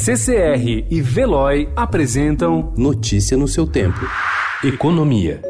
CCR e Veloy apresentam Notícia no seu tempo. Economia.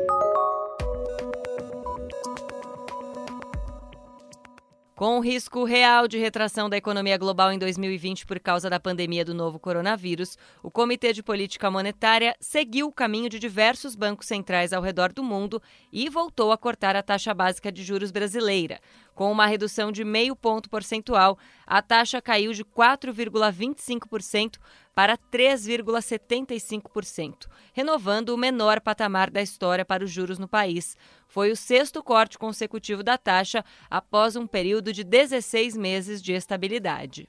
Com o risco real de retração da economia global em 2020 por causa da pandemia do novo coronavírus, o Comitê de Política Monetária seguiu o caminho de diversos bancos centrais ao redor do mundo e voltou a cortar a taxa básica de juros brasileira. Com uma redução de meio ponto percentual, a taxa caiu de 4,25% para 3,75%, renovando o menor patamar da história para os juros no país. Foi o sexto corte consecutivo da taxa após um período de 16 meses de estabilidade.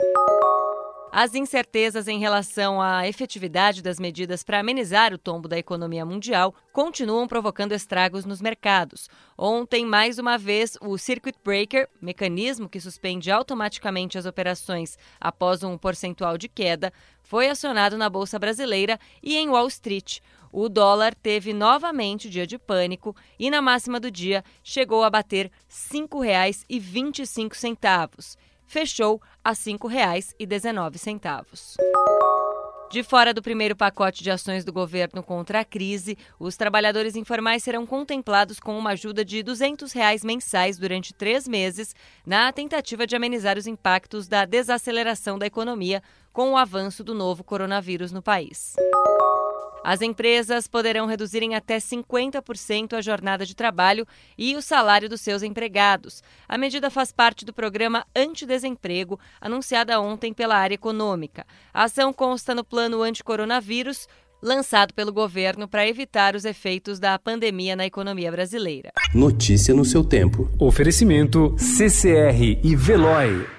As incertezas em relação à efetividade das medidas para amenizar o tombo da economia mundial continuam provocando estragos nos mercados. Ontem, mais uma vez, o Circuit Breaker, mecanismo que suspende automaticamente as operações após um percentual de queda, foi acionado na Bolsa Brasileira e em Wall Street. O dólar teve novamente dia de pânico e, na máxima do dia, chegou a bater R$ 5,25 fechou a R$ 5,19. De fora do primeiro pacote de ações do governo contra a crise, os trabalhadores informais serão contemplados com uma ajuda de 200 reais mensais durante três meses, na tentativa de amenizar os impactos da desaceleração da economia com o avanço do novo coronavírus no país. As empresas poderão reduzir em até 50% a jornada de trabalho e o salário dos seus empregados. A medida faz parte do programa Antidesemprego, anunciada ontem pela área econômica. A ação consta no plano anticoronavírus, lançado pelo governo para evitar os efeitos da pandemia na economia brasileira. Notícia no seu tempo. Oferecimento CCR e Veloy.